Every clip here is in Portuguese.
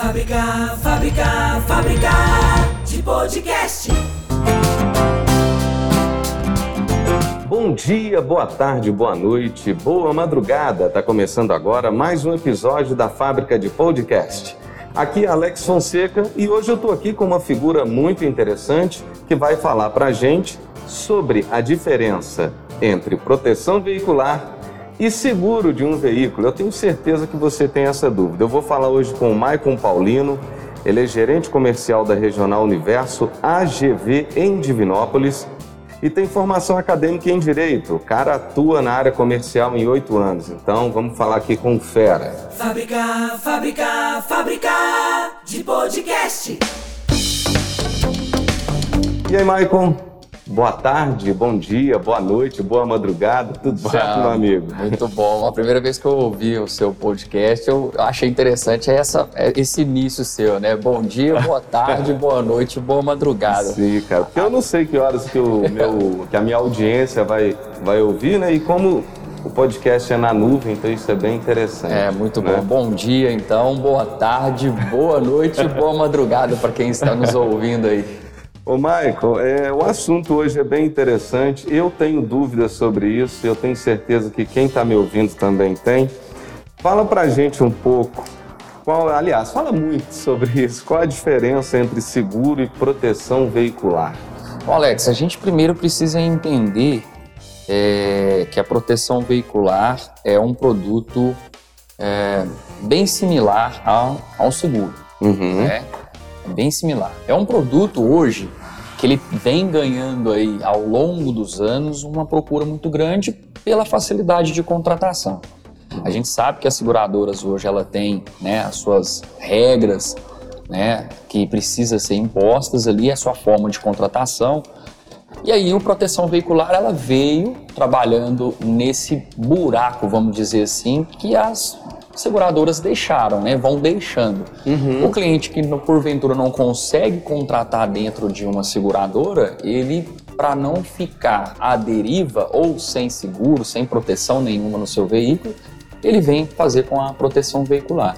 Fábrica, fábrica, fábrica de podcast. Bom dia, boa tarde, boa noite, boa madrugada. Tá começando agora mais um episódio da Fábrica de Podcast. Aqui é Alex Fonseca e hoje eu tô aqui com uma figura muito interessante que vai falar pra gente sobre a diferença entre proteção veicular e seguro de um veículo. Eu tenho certeza que você tem essa dúvida. Eu vou falar hoje com o Maicon Paulino, ele é gerente comercial da Regional Universo AGV em Divinópolis e tem formação acadêmica em Direito. O cara atua na área comercial em oito anos. Então vamos falar aqui com o Fera. Fábrica, fábrica, fábrica de podcast. E aí, Maicon? Boa tarde, bom dia, boa noite, boa madrugada, tudo certo, meu amigo? Muito bom. A primeira vez que eu ouvi o seu podcast, eu achei interessante essa, esse início seu, né? Bom dia, boa tarde, boa noite, boa madrugada. Sim, cara. Porque eu não sei que horas que, o meu, que a minha audiência vai, vai ouvir, né? E como o podcast é na nuvem, então isso é bem interessante. É, muito né? bom. Bom dia, então, boa tarde, boa noite, boa madrugada para quem está nos ouvindo aí. Ô, Michael, é, o assunto hoje é bem interessante. Eu tenho dúvidas sobre isso, eu tenho certeza que quem está me ouvindo também tem. Fala pra gente um pouco, qual, aliás, fala muito sobre isso. Qual a diferença entre seguro e proteção veicular? Bom, Alex, a gente primeiro precisa entender é, que a proteção veicular é um produto é, bem similar ao, ao seguro. Uhum. Né? É bem similar. É um produto hoje que ele vem ganhando aí ao longo dos anos uma procura muito grande pela facilidade de contratação. A gente sabe que as seguradoras hoje ela tem né, as suas regras né, que precisa ser impostas ali, a sua forma de contratação. E aí o proteção veicular ela veio trabalhando nesse buraco, vamos dizer assim, que as seguradoras deixaram, né? Vão deixando. Uhum. O cliente que porventura não consegue contratar dentro de uma seguradora, ele para não ficar à deriva ou sem seguro, sem proteção nenhuma no seu veículo, ele vem fazer com a proteção veicular.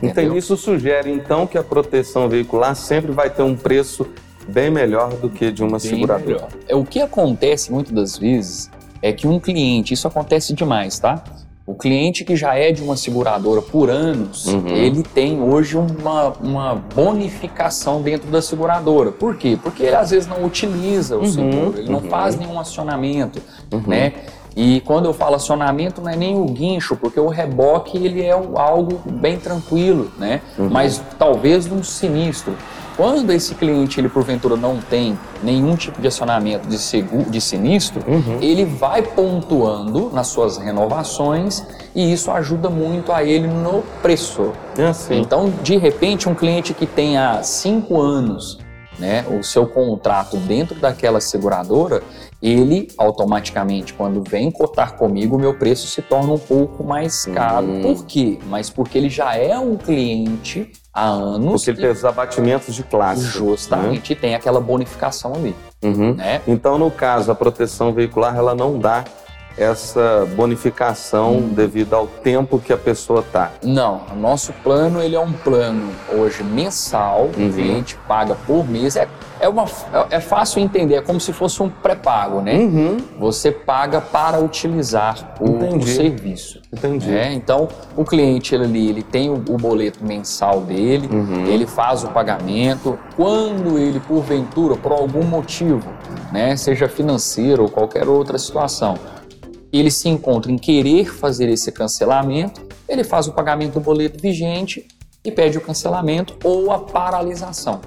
Então isso sugere então que a proteção veicular sempre vai ter um preço bem melhor do que de uma bem seguradora. Melhor. É o que acontece muitas das vezes é que um cliente, isso acontece demais, tá? O cliente que já é de uma seguradora por anos, uhum. ele tem hoje uma, uma bonificação dentro da seguradora. Por quê? Porque ele às vezes não utiliza o uhum. seguro, ele não uhum. faz nenhum acionamento, uhum. né? E quando eu falo acionamento, não é nem o guincho, porque o reboque ele é algo bem tranquilo, né? Uhum. Mas talvez num sinistro. Quando esse cliente, ele porventura não tem nenhum tipo de acionamento de, seguro, de sinistro, uhum. ele vai pontuando nas suas renovações e isso ajuda muito a ele no preço. É. Então, de repente, um cliente que tem há cinco anos né, o seu contrato dentro daquela seguradora, ele automaticamente, quando vem cotar comigo, o meu preço se torna um pouco mais caro. Uhum. Por quê? Mas porque ele já é um cliente há anos. Porque ele os abatimentos de classe. Justamente, né? tem aquela bonificação ali. Uhum. Né? Então, no caso, a proteção veicular ela não dá essa bonificação hum. devido ao tempo que a pessoa está? Não, o nosso plano ele é um plano hoje mensal, uhum. o cliente paga por mês. É, é, uma, é fácil entender, é como se fosse um pré-pago, né? Uhum. Você paga para utilizar o, o serviço. Entendi. Né? Então, o cliente ali, ele tem o, o boleto mensal dele, uhum. ele faz o pagamento. Quando ele, porventura, por algum motivo, né, seja financeiro ou qualquer outra situação, ele se encontra em querer fazer esse cancelamento, ele faz o pagamento do boleto vigente e pede o cancelamento ou a paralisação.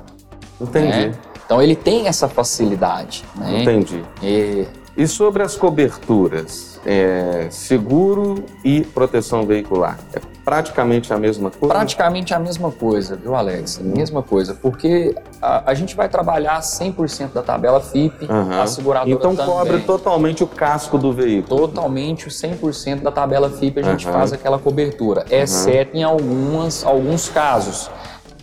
Entendi. Né? Então ele tem essa facilidade. Né? Entendi. E... e sobre as coberturas, é, seguro e proteção veicular, é praticamente a mesma coisa? Praticamente a mesma coisa, viu, Alex? Uhum. Mesma coisa, porque a, a, gente vai trabalhar 100% da tabela FIP, uhum. a seguradora Então também. cobre totalmente o casco do veículo? Totalmente o 100% da tabela FIP a gente uhum. faz aquela cobertura, exceto em algumas, alguns casos.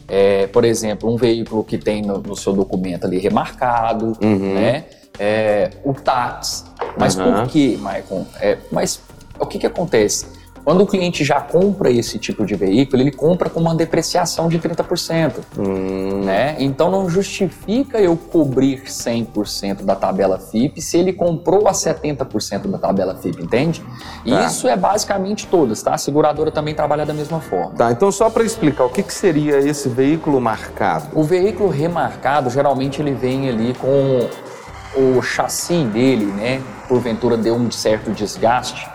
É, por exemplo, um veículo que tem no, no seu documento ali remarcado, uhum. né? É, o táxi. Mas por que, Maicon? É, mas o que, que acontece? Quando o cliente já compra esse tipo de veículo, ele compra com uma depreciação de 30%. Hum, Né? Então não justifica eu cobrir 100% da tabela FIP se ele comprou a 70% da tabela FIP, entende? E Tá. isso é basicamente todas, tá? A seguradora também trabalha da mesma forma. Tá, então só para explicar, o que, que seria esse veículo marcado? O veículo remarcado, geralmente ele vem ali com o chassi dele, né? Porventura deu um certo desgaste,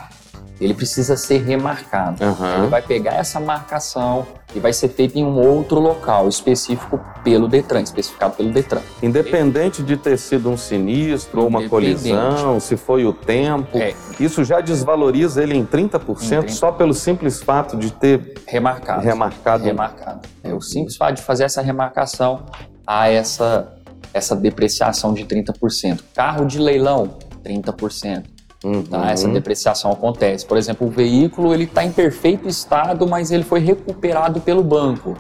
ele precisa ser remarcado. Aham. Ele vai pegar essa marcação e vai ser feito em um outro local específico pelo Detran, especificado pelo Detran. Independente de ter sido um sinistro ou uma colisão, se foi o tempo, É. isso já desvaloriza ele em 30%, Em 30%. só pelo simples fato de ter Remarcado. remarcado. remarcado. É o simples fato de fazer essa remarcação a essa essa depreciação de 30%. Carro de leilão, 30%. Uhum. Tá? Essa depreciação acontece. Por exemplo, o veículo ele está em perfeito estado, mas ele foi recuperado pelo banco,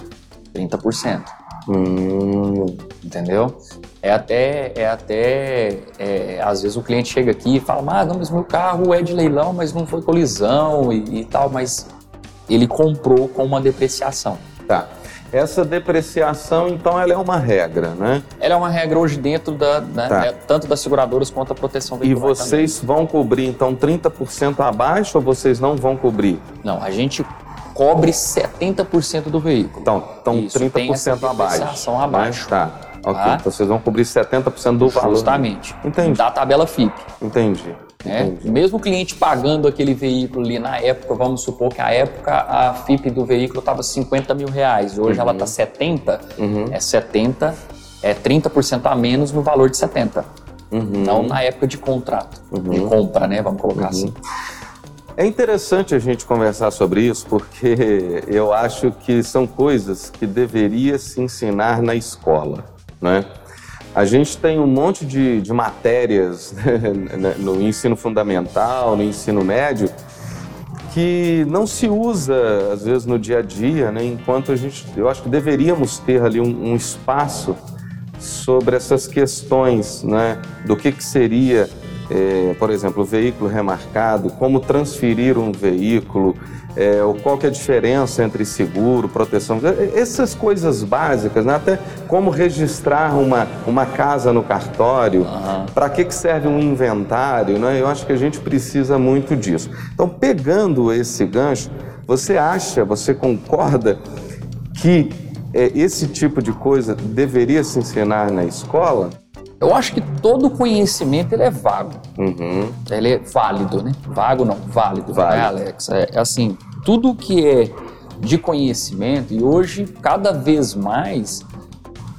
30%. Hum, Entendeu? É até, é até é, às vezes o cliente chega aqui e fala, ah, não, mas meu carro é de leilão, mas não foi colisão e, e tal, mas ele comprou com uma depreciação. tá. Essa depreciação, então, ela é uma regra, né? Ela é uma regra hoje dentro da, né, Tá. é, tanto das seguradoras quanto da proteção E veicular vocês vão cobrir, então, 30% abaixo ou vocês não vão cobrir? também. Não, a gente cobre 70% do veículo. Então, então Isso, tem essa 30% abaixo. depreciação né? abaixo. Tá. Ok. Tá? Então vocês vão cobrir 70% do valor. Justamente. Entendi. Da tabela FIP. Entendi. Né? Mesmo o cliente pagando aquele veículo ali na época, vamos supor que a época a FIP do veículo estava 50 mil reais, hoje ela está 70, Uhum. é 70, é 30% a menos no valor de 70. Uhum. Não na época de contrato, de compra, né? Vamos colocar assim. É interessante a gente conversar sobre isso porque eu acho que são coisas que deveria se ensinar na escola, né? A gente tem um monte de, de matérias né, no ensino fundamental, no ensino médio, que não se usa às vezes no dia a dia, né? Enquanto a gente, eu acho que deveríamos ter ali um, um espaço sobre essas questões, né? Do que que seria, eh, por exemplo, veículo remarcado, como transferir um veículo, eh, ou qual que é a diferença entre seguro, proteção, eh, essas coisas básicas, né? Até como registrar uma, uma casa no cartório, Aham. para que, que serve um inventário, né? Eu acho que a gente precisa muito disso. Então, pegando esse gancho, você acha, você concorda que é, esse tipo de coisa deveria se ensinar na escola? Eu acho que todo conhecimento ele é vago. Uhum. Ele é válido, né? Vago não, válido, Válido. né, Alex? É, é assim, tudo que é de conhecimento, e hoje, cada vez mais,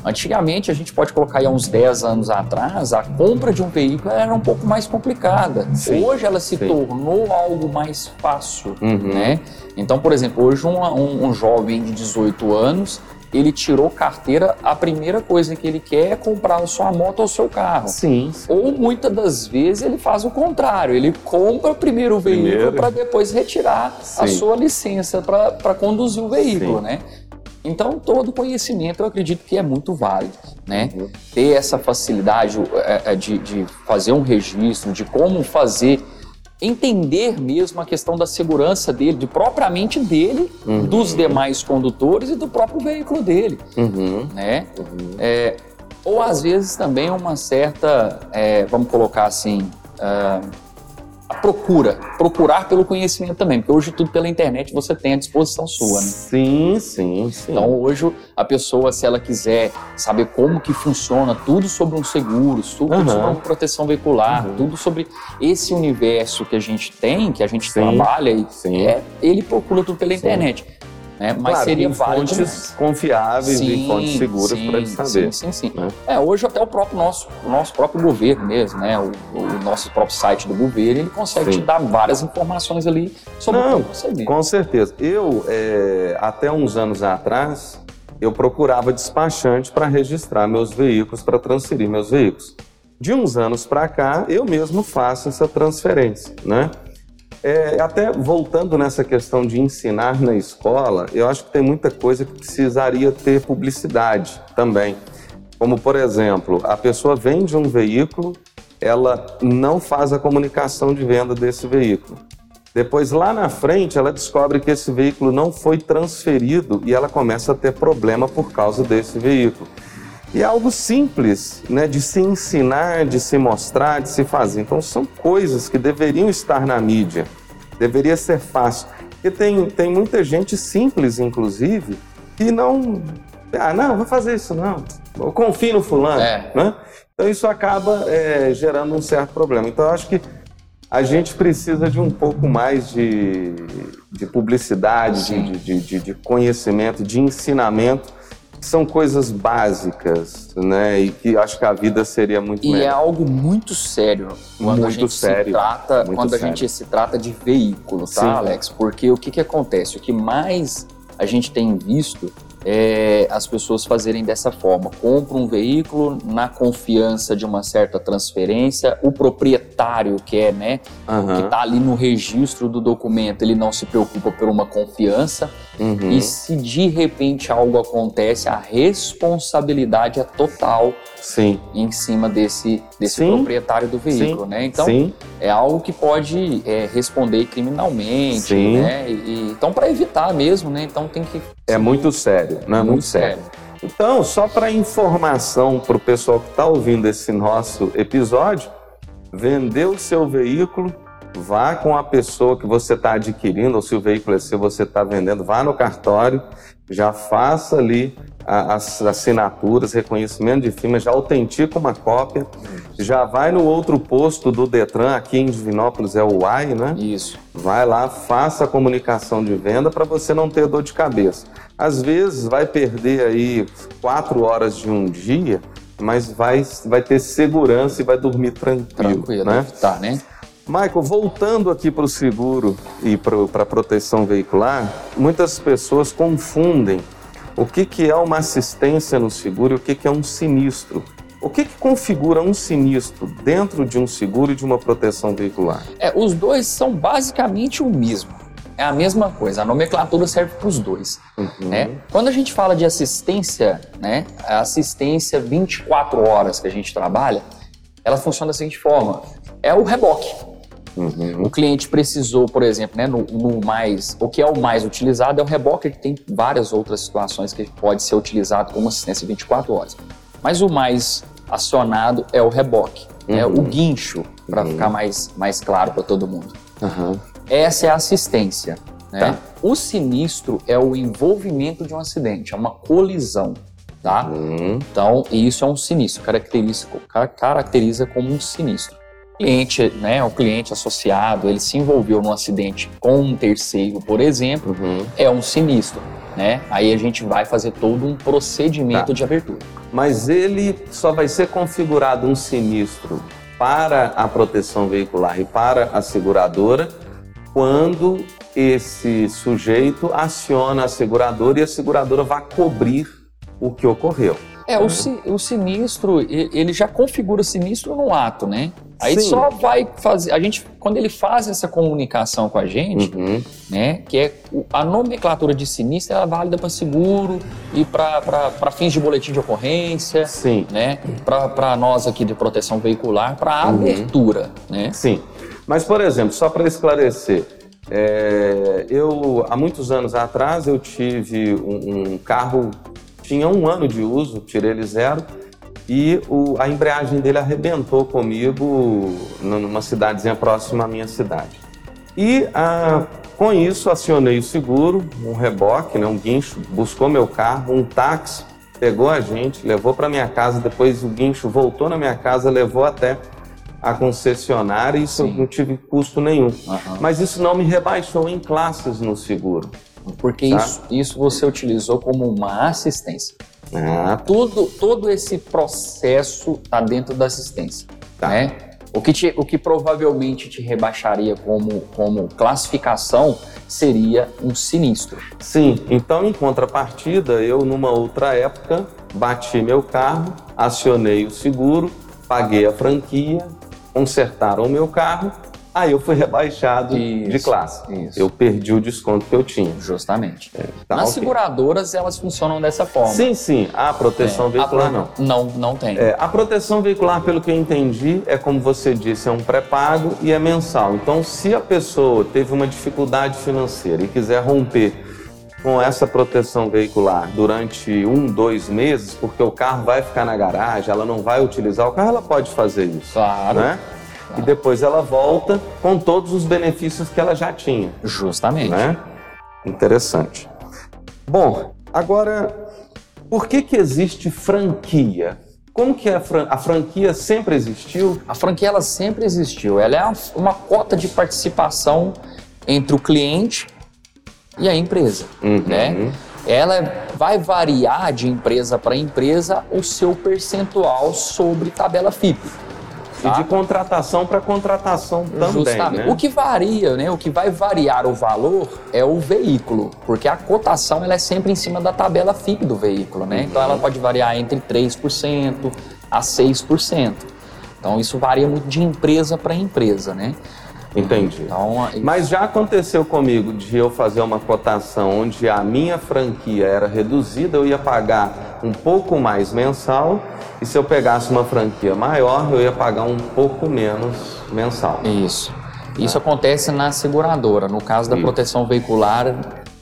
antigamente, a gente pode colocar aí há uns 10 anos atrás, a compra de um veículo era um pouco mais complicada. Sim, hoje ela se sim. tornou algo mais fácil, Uhum. né? Então, por exemplo, hoje um, um- um jovem de 18 anos, ele tirou carteira, a primeira coisa que ele quer é comprar a sua moto ou o seu carro. Sim. Ou muitas das vezes ele faz o contrário, ele compra primeiro o veículo para depois retirar a Sim. sua licença para conduzir o veículo, Sim. né? Então todo conhecimento eu acredito que é muito válido, né? Uhum. Ter essa facilidade é, é, de, de fazer um registro, de como fazer, entender mesmo a questão da segurança dele, de propriamente dele, Uhum. dos demais condutores e do próprio veículo dele Uhum. né? É, ou às vezes também uma certa, é, vamos colocar assim, ah, a procura, procurar pelo conhecimento também, porque hoje tudo pela internet você tem à disposição sua, né? Sim, sim, sim. Então hoje a pessoa, se ela quiser saber como que funciona, tudo sobre um seguro, tudo Aham. sobre uma proteção veicular, tudo sobre esse universo que a gente tem, que a gente Sim. trabalha, e Sim. é, ele procura tudo pela Sim. internet. Né? Mas Claro, seria em válido fontes confiáveis e Sim, fontes seguras para ele saber. Sim, sim, sim. né? É, hoje até o próprio nosso, o nosso próprio governo mesmo, né? O, o nosso próprio site do governo, ele consegue Sim. te dar várias informações ali sobre Não, como você vê. Com certeza. Eu, é, até uns anos atrás, eu procurava despachante para registrar meus veículos, para transferir meus veículos. De uns anos para cá, eu mesmo faço essa transferência, né? É, até voltando nessa questão de ensinar na escola, eu acho que tem muita coisa que precisaria ter publicidade também. Como, por exemplo, a pessoa vende um veículo, ela não faz a comunicação de venda desse veículo. Depois, lá na frente, ela descobre que esse veículo não foi transferido e ela começa a ter problema por causa desse veículo. E é algo simples, né, de se ensinar, de se mostrar, de se fazer. Então, são coisas que deveriam estar na mídia. Deveria ser fácil. Porque tem, tem muita gente simples, inclusive, que não. Ah, não, vou fazer isso não. Eu confio no fulano. É. Né? Então, isso acaba é, gerando um certo problema. Então, eu acho que a gente precisa de um pouco mais de, de publicidade, de, de, de, de conhecimento, de ensinamento, são coisas básicas, né? E que acho que a vida seria muito E é algo muito sério quando a Muito gente sério, se trata, muito quando a sério. gente se trata de veículo, tá, Sim. Alex? Porque o que que acontece? O que mais a gente tem visto é as pessoas fazerem dessa forma. Compra um veículo na confiança de uma certa transferência, o proprietário que é, né, Aham, que está ali no registro do documento, ele não se preocupa por uma confiança. uhum. E se de repente algo acontece, a responsabilidade é total Sim, em cima desse, desse Sim. proprietário do veículo, Sim. né? Então é algo que pode é, responder criminalmente, Sim. né? E, então para evitar mesmo, né? Então tem que é muito sério, né? Muito, sério. Então, só para informação para o pessoal que está ouvindo esse nosso episódio, vender o seu veículo, vá com a pessoa que você está adquirindo, ou se o veículo é seu, você está vendendo, vá no cartório, já faça ali as assinaturas, reconhecimento de firma, já autentica uma cópia, já vai no outro posto do Detran, aqui em Divinópolis é o UAI, né? Isso. Vai lá, faça a comunicação de venda para você não ter dor de cabeça. Às vezes vai perder aí quatro horas de um dia, mas vai, vai ter segurança e vai dormir tranquilo, Tranquilo, né? tá, né? Michael, voltando aqui para o seguro e para a proteção veicular, muitas pessoas confundem o que, que é uma assistência no seguro e o que, que é um sinistro. O que, que configura um sinistro dentro de um seguro e de uma proteção veicular? É, os dois são basicamente o mesmo. É a mesma coisa. A nomenclatura serve para os dois. Uhum. né? Quando a gente fala de assistência, né, a assistência 24 horas que a gente trabalha, ela funciona da seguinte forma: é o reboque. Uhum. O cliente precisou, por exemplo, né, no, no mais, o que é o mais utilizado é o reboque, que tem várias outras situações que pode ser utilizado como assistência 24 horas. Mas o mais acionado é o reboque, né, Uhum. o guincho, para Uhum. ficar mais, mais claro para todo mundo. Essa é a assistência. Né? Tá. O sinistro é o envolvimento de um acidente, é uma colisão. Tá? Hum, Então, isso é um sinistro, caracteriza, ca- caracteriza como um sinistro. O cliente, né, o cliente associado, ele se envolveu num acidente com um terceiro, por exemplo, uhum. é um sinistro. Né? Aí a gente vai fazer todo um procedimento Tá. de abertura. Mas ele só vai ser configurado um sinistro para a proteção veicular e para a seguradora quando esse sujeito aciona a seguradora e a seguradora vai cobrir o que ocorreu. É, o, si- o sinistro, ele já configura o sinistro no ato, né? Aí Sim. só vai fazer. A gente, quando ele faz essa comunicação com a gente, Uhum. né? Que é a nomenclatura de sinistro, ela é válida para seguro e para fins de boletim de ocorrência, Sim, né? Para nós aqui de proteção veicular, para Uhum. abertura, né? sim. Mas, por exemplo, só para esclarecer, é, eu há muitos anos atrás eu tive um, um carro, tinha um ano de uso, tirei ele zero, e o- a embreagem dele arrebentou comigo numa cidadezinha próxima à minha cidade. E ah, com isso acionei o seguro, um reboque, né, um guincho, buscou meu carro, um táxi, pegou a gente, levou para minha casa, depois o guincho voltou na minha casa, levou até a concessionária e isso eu Sim. não tive custo nenhum. Aham. Mas isso não me rebaixou em classes no seguro. Porque Tá. isso, isso você utilizou como uma assistência. Ah, Todo, todo esse processo está dentro da assistência. Tá. Né? O, que te- o que provavelmente te rebaixaria como, como classificação seria um sinistro. Sim, então em contrapartida, eu numa outra época bati meu carro, acionei o seguro, paguei a franquia, consertaram o meu carro Aí eu fui rebaixado de Isso, classe. isso. Eu perdi o desconto que eu tinha. Justamente. Tá, Nas ok. seguradoras, elas funcionam dessa forma. Sim, sim. A proteção É, veicular a pro- não. Não, não tem. É, a proteção veicular, pelo que eu entendi, é como você disse, é um pré-pago e é mensal. Então, se a pessoa teve uma dificuldade financeira e quiser romper com essa proteção veicular durante um, dois meses, porque o carro vai ficar na garagem, ela não vai utilizar o carro, ela pode fazer isso. Claro. Né? E depois ela volta com todos os benefícios que ela já tinha Justamente. né? Interessante. Bom, agora, por que que existe franquia? Como que a, fran- a franquia sempre existiu? A franquia ela sempre existiu. Ela é uma- uma cota de participação entre o cliente e a empresa, Uhum. né? Ela vai variar de empresa para empresa o seu percentual sobre tabela FIP. E Tá. de contratação para contratação também, Justamente. né? O que varia, né? O que vai variar o valor é o veículo, porque a cotação ela é sempre em cima da tabela FIP do veículo, né? Então ela pode variar entre 3% a 6%. Então isso varia muito de empresa para empresa, né? Entendi. Então, Mas já aconteceu comigo de eu fazer uma cotação onde a minha franquia era reduzida, eu ia pagar um pouco mais mensal, e se eu pegasse uma franquia maior, eu ia pagar um pouco menos mensal. isso. Isso acontece na seguradora. No caso da Isso. proteção veicular,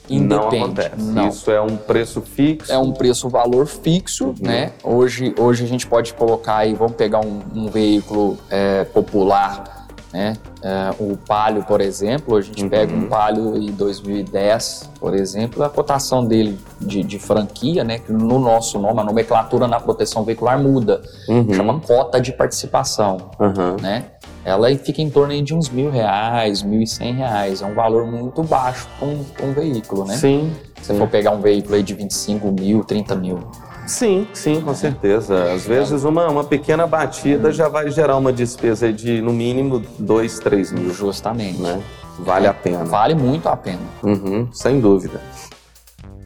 Não independe. acontece. Não. Isso é um preço fixo. é um preço valor fixo, né? Hoje, hoje a gente pode colocar aí, vamos pegar um, um veículo é, popular, né? É, o Palio, por exemplo, a gente pega um Palio em 2010, por exemplo, a cotação dele de, de franquia, né? Que no nosso nome, a nomenclatura na proteção veicular muda, Uhum. chama cota de participação, Aham. né? Ela fica em torno de uns mil reais, mil e cem reais. É um valor muito baixo para um, um veículo, né? Sim, Se for pegar um veículo aí de 25 mil, 30 mil. Sim, sim, com certeza. Às vezes uma, uma pequena batida já vai gerar uma despesa de no mínimo 2, 3 mil, Justamente. né? Vale a pena. Vale muito a pena. Uhum, sem dúvida.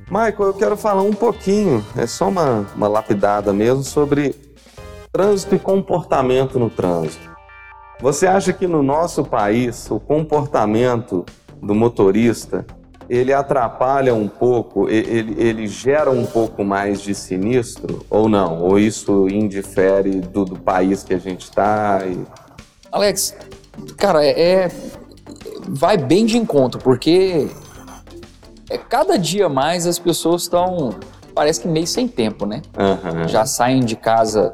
Michael, eu quero falar um pouquinho, é só uma, uma lapidada mesmo, sobre trânsito e comportamento no trânsito. Você acha que no nosso país o comportamento do motorista ele atrapalha um pouco, ele, ele gera um pouco mais de sinistro ou não? Ou isso indifere do, do país que a gente está? E... Alex, cara, é, é- vai bem de encontro, porque é cada dia mais as pessoas estão, parece que meio sem tempo, né? Aham. Já saem de casa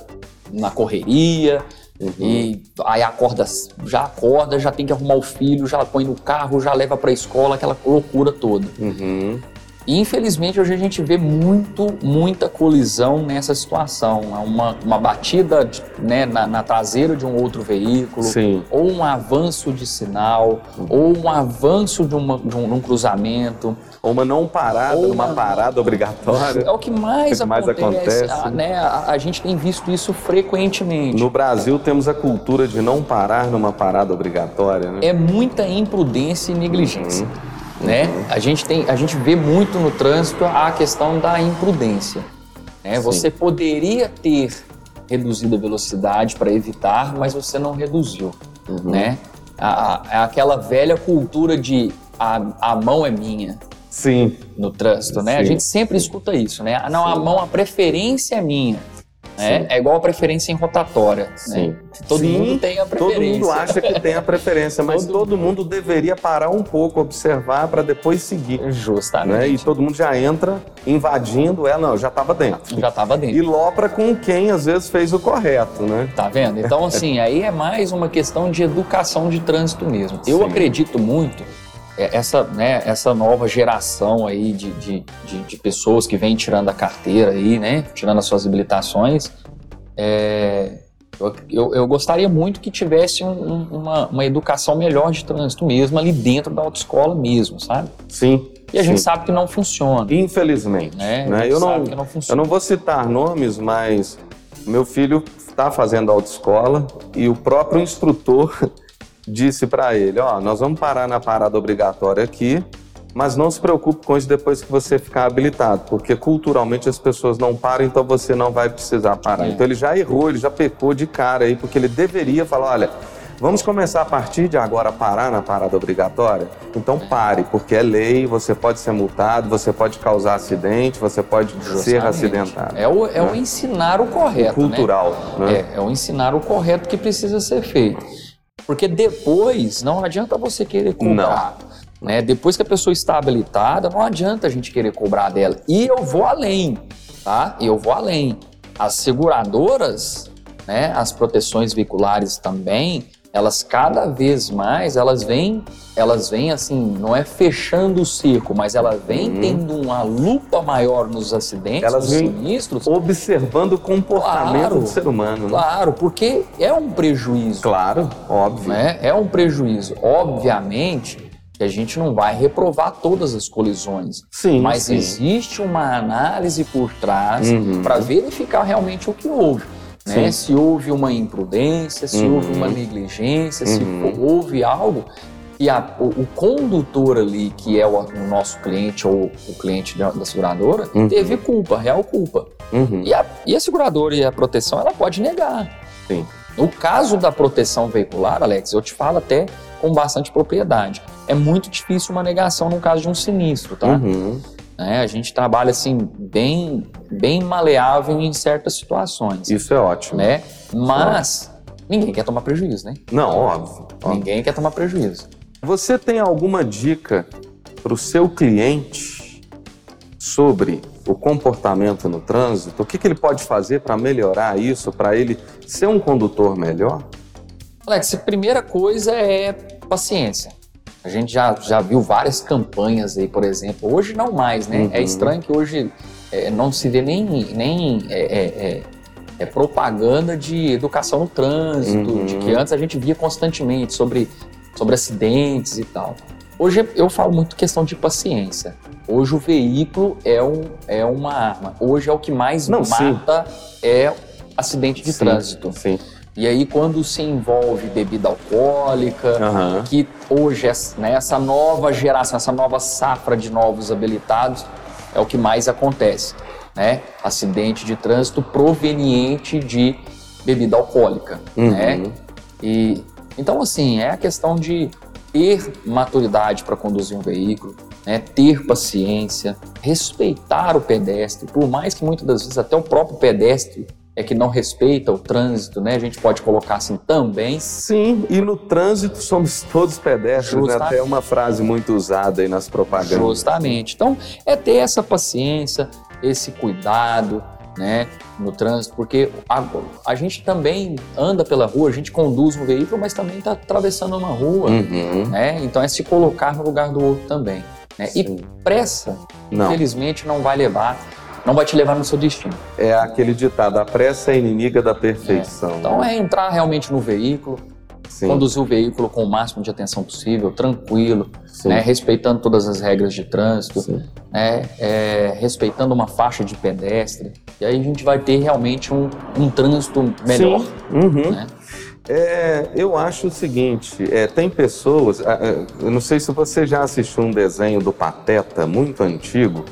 na correria Uhum. e aí acorda, já acorda, já tem que arrumar o filho, já põe no carro, já leva pra escola, aquela loucura toda. Uhum. E infelizmente hoje a gente vê muito, muita colisão nessa situação. É uma, uma batida né, na, na traseira de um outro veículo, Sim. ou um avanço de sinal, ou um avanço de, uma- de um, de um cruzamento. Ou uma não parada, Ou uma uma- parada obrigatória. É o que mais, O que mais acontece. acontece. a, né, a, a gente tem visto isso frequentemente. No Brasil temos a cultura de não parar numa parada obrigatória, né? É muita imprudência e negligência. Né? A, gente tem, a gente vê muito no trânsito a questão da imprudência. Né? Você poderia ter reduzido a velocidade para evitar, mas você não reduziu. Né? A, a- é aquela velha cultura de a, a mão é minha Sim. no trânsito, né? A Sim. gente sempre escuta isso, né? Não, a Sim. mão, a preferência é minha. Né? Sim. É igual a preferência em rotatória. Sim. Né? Todo Sim, mundo tem a preferência. Todo mundo acha que tem a preferência, mas Todo todo, mundo deveria parar um pouco, observar para depois seguir. Justamente. Né? E todo mundo já entra invadindo ela, não, já estava dentro. Já estava dentro. E lopra com quem às vezes fez o correto, né? Tá vendo? Então, assim, aí é mais uma questão de educação de trânsito mesmo. Eu Sim. acredito muito, essa, né, essa nova geração aí de, de, de, de pessoas que vem tirando a carteira aí, né? Tirando as suas habilitações. é, eu, eu, eu gostaria muito que tivesse um- um- uma, uma educação melhor de trânsito mesmo, ali dentro da autoescola mesmo, sabe? Sim. E a gente sim. sabe que não funciona. Infelizmente. Né? né? Eu, não, não eu não vou citar nomes, mas meu filho está fazendo autoescola e o próprio instrutor disse para ele: Ó, nós vamos parar na parada obrigatória aqui, mas não se preocupe com isso depois que você ficar habilitado, porque culturalmente as pessoas não param, então você não vai precisar parar. É. Então ele já errou, ele já pecou de cara aí, porque ele deveria falar: olha. Vamos começar a partir de agora a parar na parada obrigatória? Então pare, porque é lei, você pode ser multado, você pode causar acidente, você pode ser Justamente. acidentado. É o, é o ensinar o correto. né? Cultural, né? É, é o ensinar o correto que precisa ser feito. Porque depois não adianta você querer cobrar. Né? Depois que a pessoa está habilitada, não adianta a gente querer cobrar dela. E eu vou além, tá? Eu vou além. As seguradoras, né, as proteções veiculares também, elas cada vez mais, elas vêm, elas vêm assim, não é fechando o circo, mas ela vem Uhum. tendo uma lupa maior nos acidentes, Elas nos sinistros, Observando o comportamento Claro. do ser humano, né? Claro, porque é um prejuízo, Claro, óbvio. né? É um prejuízo. Obviamente que a gente não vai reprovar todas as colisões, Sim, mas sim. existe uma análise por trás Uhum. para verificar realmente o que houve. Né? Se houve uma imprudência, se Uhum. houve uma negligência, se Uhum. fo- houve algo que a- o, o condutor ali, que é o, o nosso cliente ou o cliente da, da seguradora, Uhum. teve culpa, real culpa. Uhum. E a, e a seguradora e a proteção, ela pode negar. Sim. No caso da proteção veicular, Alex, eu te falo até com bastante propriedade. É muito difícil uma negação no caso de um sinistro, tá? Uhum. Né? A gente trabalha assim, bem, bem maleável em certas situações, Isso é ótimo. né? Mas ninguém quer tomar prejuízo, né? Não, óbvio. óbvio. Ninguém quer tomar prejuízo. Você tem alguma dica para o seu cliente sobre o comportamento no trânsito? O que, que ele pode fazer para melhorar isso, para ele ser um condutor melhor? Alex, a primeira coisa é paciência. A gente já, já viu várias campanhas aí, por exemplo. Hoje não mais, né? Uhum. É estranho que hoje é, não se vê nem, nem é, é, é, é propaganda de educação no trânsito, Uhum. de que antes a gente via constantemente sobre, sobre acidentes e tal. Hoje eu falo muito questão de paciência. Hoje o veículo é, um, é uma arma. Hoje é o que mais Não, sim. mata é acidente de Sim, trânsito. Sim. E aí, quando se envolve bebida alcoólica, Aham. que hoje essa, né, essa nova geração, essa nova safra de novos habilitados é o que mais acontece, né? Acidente de trânsito proveniente de bebida alcoólica, Uhum. né? E então assim é a questão de ter maturidade para conduzir um veículo, né? Ter paciência, respeitar o pedestre, por mais que muitas das vezes até o próprio pedestre é que não respeita o trânsito, né? A gente pode colocar assim também. Sim, e no trânsito somos todos pedestres? Justamente. Até uma frase muito usada aí nas propagandas. Justamente. Então, é ter essa paciência, esse cuidado, né, no trânsito, porque a, a gente também anda pela rua, a gente conduz um veículo, mas também está atravessando uma rua, Uhum. né? Então é se colocar no lugar do outro também. Né? E pressa, Não, infelizmente, não vai levar, não vai te levar no seu destino. é aquele ditado, a pressa é inimiga da perfeição. Então é entrar realmente no veículo, Sim, conduzir o veículo com o máximo de atenção possível, tranquilo, né, respeitando todas as regras de trânsito, né, é, respeitando uma faixa de pedestre. E aí a gente vai ter realmente um, um trânsito melhor. Uhum. Né? É, eu acho o seguinte, é, tem pessoas, eu não sei se você já assistiu um desenho do Pateta muito antigo,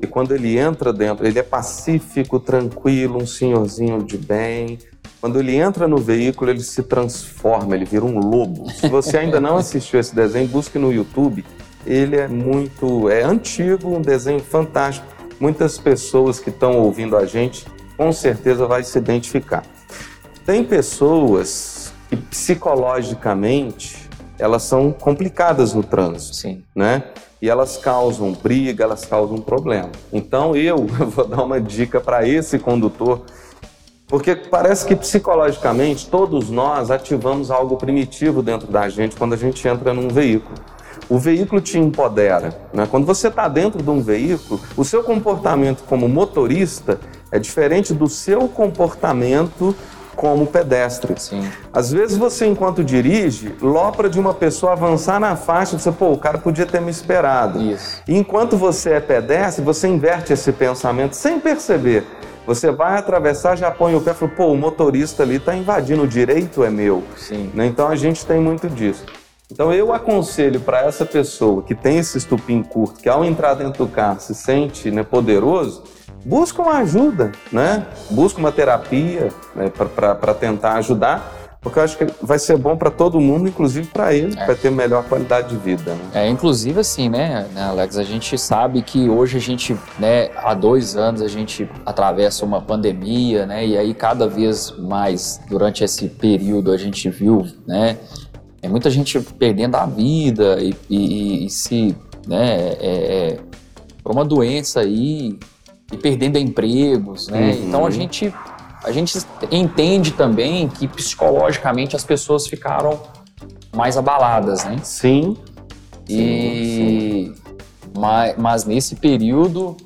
e quando ele entra dentro, ele é pacífico, tranquilo, um senhorzinho de bem. Quando ele entra no veículo, ele se transforma, ele vira um lobo. Se você ainda não assistiu esse desenho, busque no YouTube. Ele é muito, é antigo, um desenho fantástico. Muitas pessoas que estão ouvindo a gente, com certeza vai se identificar. Tem pessoas que psicologicamente elas são complicadas no trânsito, Sim. né? E elas causam briga, elas causam problema. Então eu vou dar uma dica para esse condutor, porque parece que psicologicamente todos nós ativamos algo primitivo dentro da gente quando a gente entra num veículo. O veículo te empodera. Né? Quando você está dentro de um veículo, o seu comportamento como motorista é diferente do seu comportamento como pedestre. Sim. Às vezes você, enquanto dirige, lopra de uma pessoa avançar na faixa e você, pô, o cara podia ter me esperado. Isso. E enquanto você é pedestre, você inverte esse pensamento sem perceber. Você vai atravessar, já põe o pé e fala, pô, o motorista ali está invadindo, o direito é meu. Sim. Né? Então a gente tem muito disso. Então eu aconselho para essa pessoa que tem esse estupim curto, que ao entrar dentro do carro se sente né, poderoso, busca uma ajuda, né? busca uma terapia né, para tentar ajudar, porque eu acho que vai ser bom para todo mundo, inclusive para ele, É. vai ter melhor qualidade de vida. Né? É, inclusive assim, né, né, Alex, a gente sabe que hoje a gente, né, há dois anos a gente atravessa uma pandemia, né, e aí cada vez mais durante esse período a gente viu, né, é muita gente perdendo a vida e, e- e se, né, é, é, por uma doença aí e perdendo empregos, né, Uhum. então a gente a gente entende também que psicologicamente as pessoas ficaram mais abaladas, né? Sim, E mas, mas nesse período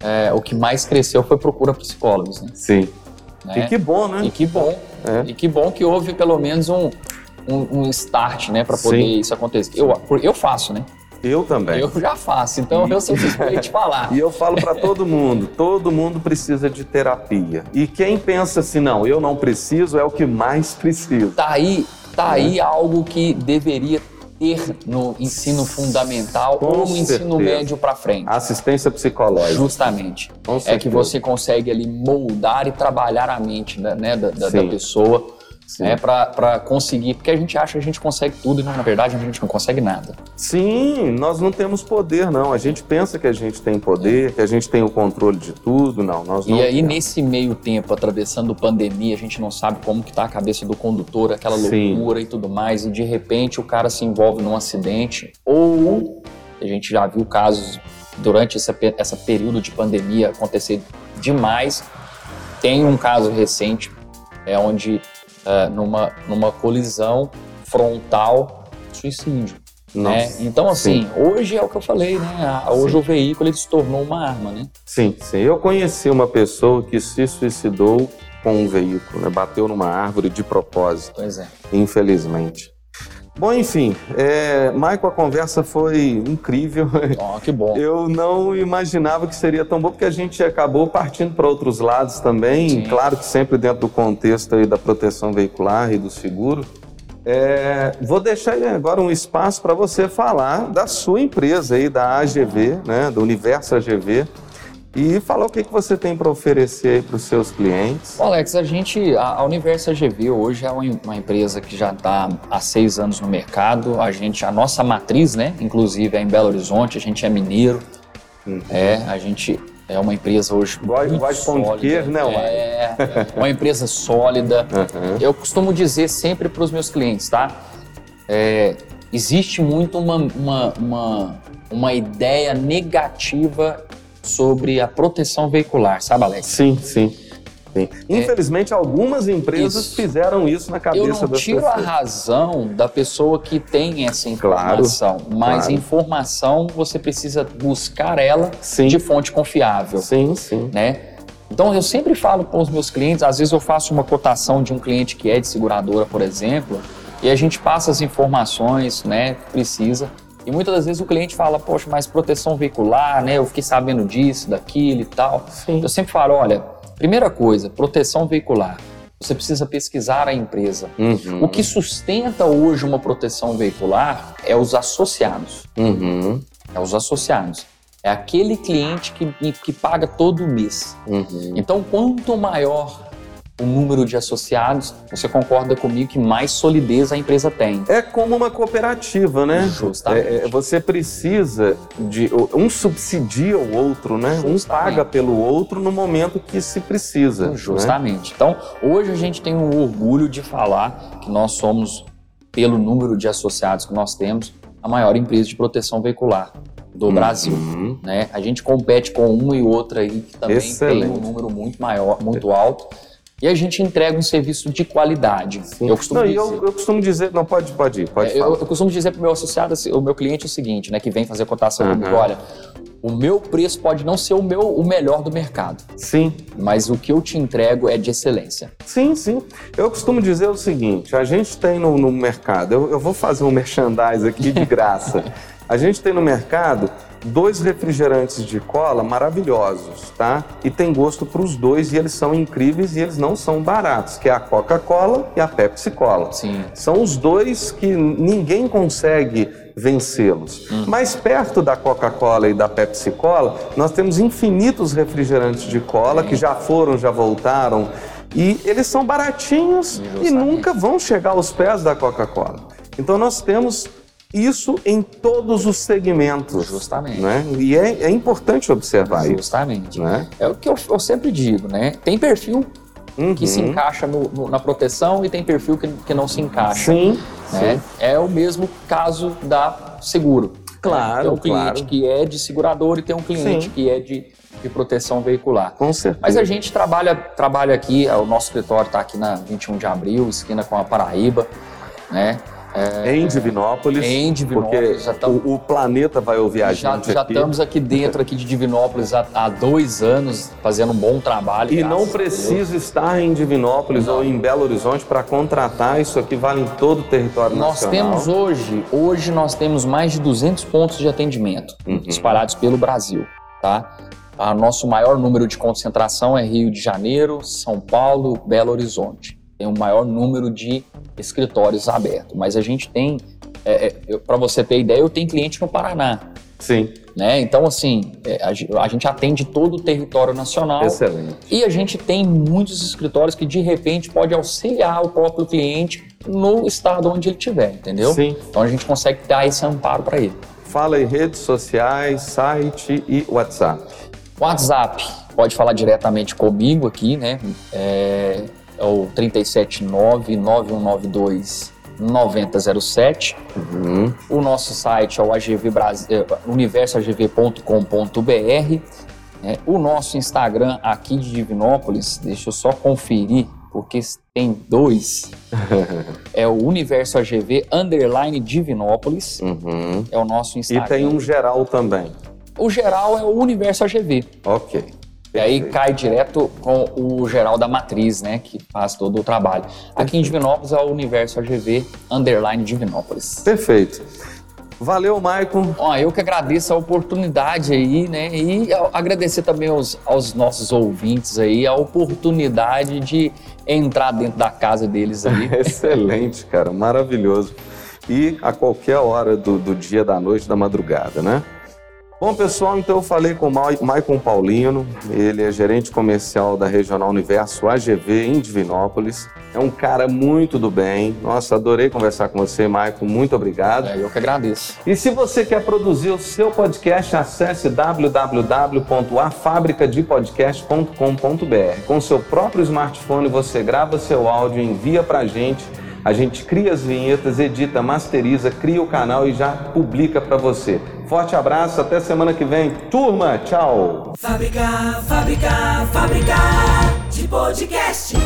é, o que mais cresceu foi procura psicólogos, né? sim. Né? E que bom, né? E que bom. É. E que bom que houve pelo menos um, um, um start, né, para poder Sim. isso acontecer. Eu, eu faço, né? Eu também. Eu já faço, então eu sou suspeito de falar. E eu falo para todo mundo, todo mundo precisa de terapia. E quem pensa assim, não, eu não preciso, é o que mais precisa. Tá aí, tá É. aí algo que deveria ter no ensino fundamental Com ou no ensino certeza. médio para frente. Assistência psicológica. Justamente. É que você consegue ali moldar e trabalhar a mente né, né, da, da- da pessoa Sim. né, para conseguir. Porque a gente acha que a gente consegue tudo e na verdade a gente não consegue nada. Sim, nós não temos poder, não. A gente pensa que a gente tem poder, que a gente tem o controle de tudo. Não, nós não e aí, temos. nesse meio tempo, atravessando pandemia, a gente não sabe como que tá a cabeça do condutor, aquela Sim. loucura e tudo mais, e de repente o cara se envolve num acidente, ou a gente já viu casos durante esse essa período de pandemia acontecer demais. Tem um caso recente, é onde é, numa, numa colisão frontal, suicídio. Né? Nossa, Então, assim, hoje é o que eu falei, né? A- Hoje Sim. o veículo ele se tornou uma arma, né? Sim, sim. Eu conheci uma pessoa que se suicidou com um veículo, né? bateu numa árvore de propósito, Pois é. infelizmente. Bom, enfim, é, Michael, a conversa foi incrível. Ó, que bom. Eu não imaginava que seria tão bom, porque a gente acabou partindo para outros lados também, Sim. claro que sempre dentro do contexto aí da proteção veicular e do seguro. É, vou deixar agora um espaço para você falar da sua empresa aí, da AGV, né, do Universo AGV, e falar o que, que você tem para oferecer para os seus clientes. Bom, Alex, a gente, a, a Universo AGV hoje é uma, uma empresa que já está há seis anos no mercado. A gente, a nossa matriz, né, inclusive é em Belo Horizonte, a gente é mineiro. Uhum. É, a gente é uma empresa hoje Gosta- muito de sólida. queijo, né, Uai? É, uma empresa sólida. Uhum. Eu costumo dizer sempre para os meus clientes, tá? É, existe muito uma, uma, uma, uma ideia negativa sobre a proteção veicular, sabe, Alex? Sim, sim. sim. Infelizmente, algumas empresas É. Isso. fizeram isso na cabeça Eu não das tiro a pessoas. razão da pessoa que tem essa informação, mas claro. informação você precisa buscar ela Sim. de fonte confiável, Sim, sim. né? Então eu sempre falo com os meus clientes, às vezes eu faço uma cotação de um cliente que é de seguradora, por exemplo, e a gente passa as informações, né, precisa. E muitas das vezes o cliente fala, poxa, mas proteção veicular, né? Eu fiquei sabendo disso, daquilo e tal. Sim. Eu sempre falo, olha, primeira coisa, proteção veicular. Você precisa pesquisar a empresa. Uhum. O que sustenta hoje uma proteção veicular é os associados. Uhum. É os associados. É aquele cliente que, que paga todo mês. Uhum. Então, quanto maior o número de associados, você concorda comigo que mais solidez a empresa tem. É como uma cooperativa, né? Justamente. É, é, você precisa de. Um subsidia o outro, né? Um Justamente. paga pelo outro no momento que se precisa. né? Justamente. Então, hoje a gente tem um orgulho de falar que nós somos, pelo número de associados que nós temos, a maior empresa de proteção veicular do Uhum. Brasil. Né? A gente compete com uma e outra aí que também Excelente. tem um número muito maior, muito alto. E a gente entrega um serviço de qualidade. Sim. Eu costumo não, dizer. eu, eu costumo dizer. Não, pode, pode ir, pode É, eu, eu costumo dizer para o meu associado, o meu cliente, o seguinte, né, que vem fazer cotação Aham. comigo, olha, o meu preço pode não ser o meu o melhor do mercado, Sim, mas o que eu te entrego é de excelência. sim, sim. Eu costumo dizer o seguinte: a gente tem no, no mercado, eu, eu vou fazer um merchandise aqui de graça. a gente tem no mercado dois refrigerantes de cola maravilhosos, tá? E tem gosto para os dois e eles são incríveis e eles não são baratos, que é a Coca-Cola e a Pepsi Cola. Sim. São os dois que ninguém consegue vencê-los. Mais perto da Coca-Cola e da Pepsi Cola, nós temos infinitos refrigerantes de cola que já foram, já voltaram. E eles são baratinhos e nunca vão chegar aos pés da Coca-Cola. Então nós temos isso em todos os segmentos. Justamente. Né? E é, é importante observar isso. Justamente. Né? É o que eu, eu sempre digo, né? Tem perfil Uhum. que se encaixa no- no- na proteção e tem perfil que, que não se encaixa. Sim, né? É o mesmo caso da seguro. Claro, Tem um cliente claro. que é de segurador e tem um cliente Sim. que é de, de proteção veicular. com certeza. Mas a gente trabalha, trabalha aqui, o nosso escritório está aqui na 21 de abril, esquina com a Paraíba, né? Em Divinópolis. Em Divinópolis, Porque tamo- o, o planeta vai ouvir a Já, gente já aqui. estamos aqui dentro aqui de Divinópolis há, há dois anos, fazendo um bom trabalho. E não precisa estar em Divinópolis Não. ou em Belo Horizonte para contratar. Isso aqui vale em todo o território Nós nacional. temos hoje, hoje nós temos mais de 200 pontos de atendimento Uhum. espalhados pelo Brasil, tá? A nosso maior número de concentração é Rio de Janeiro, São Paulo, Belo Horizonte. Tem o maior número de escritórios abertos, mas a gente tem, para você ter ideia, eu tenho cliente no Paraná, Sim, né? Então assim, é, a gente atende todo o território nacional. excelente. E a gente tem muitos escritórios que de repente pode auxiliar o próprio cliente no estado onde ele estiver, entendeu? Sim. Então a gente consegue dar esse amparo para ele. Fala em redes sociais, site e WhatsApp. WhatsApp, pode falar diretamente comigo aqui, né? É, é o 379-9192-9007. Uhum. O nosso site é o AGV Bras- é, universoagv.com.br. né? O nosso Instagram aqui de Divinópolis, deixa eu só conferir, porque tem dois. é o Universo AGV Underline Divinópolis. Uhum. É o nosso E Instagram. tem um geral também. O geral é o Universo AGV. Ok. E aí cai direto com o geral da matriz, né? Que faz todo o trabalho. Aqui em Divinópolis é o Universo AGV Underline Divinópolis. Perfeito. Valeu, Maicon. Ó, eu que agradeço a oportunidade aí, né? E agradecer também aos, aos nossos ouvintes aí a oportunidade de entrar dentro da casa deles aí. Excelente, cara. Maravilhoso. E a qualquer hora do, do dia, da noite, da madrugada, né? Bom, pessoal, então eu falei com o Ma- Maicon Paulino, ele é gerente comercial da Regional Universo AGV em Divinópolis. É um cara muito do bem. Nossa, adorei conversar com você, Maicon. Muito obrigado. É, eu que agradeço. E se você quer produzir o seu podcast, acesse www.afabricadepodcast.com.br. Com seu próprio smartphone, você grava seu áudio envia pra gente. A gente cria as vinhetas, edita, masteriza, cria o canal e já publica pra você. Forte abraço, até semana que vem. Turma, tchau! Fábrica, fábrica, fábrica de podcast.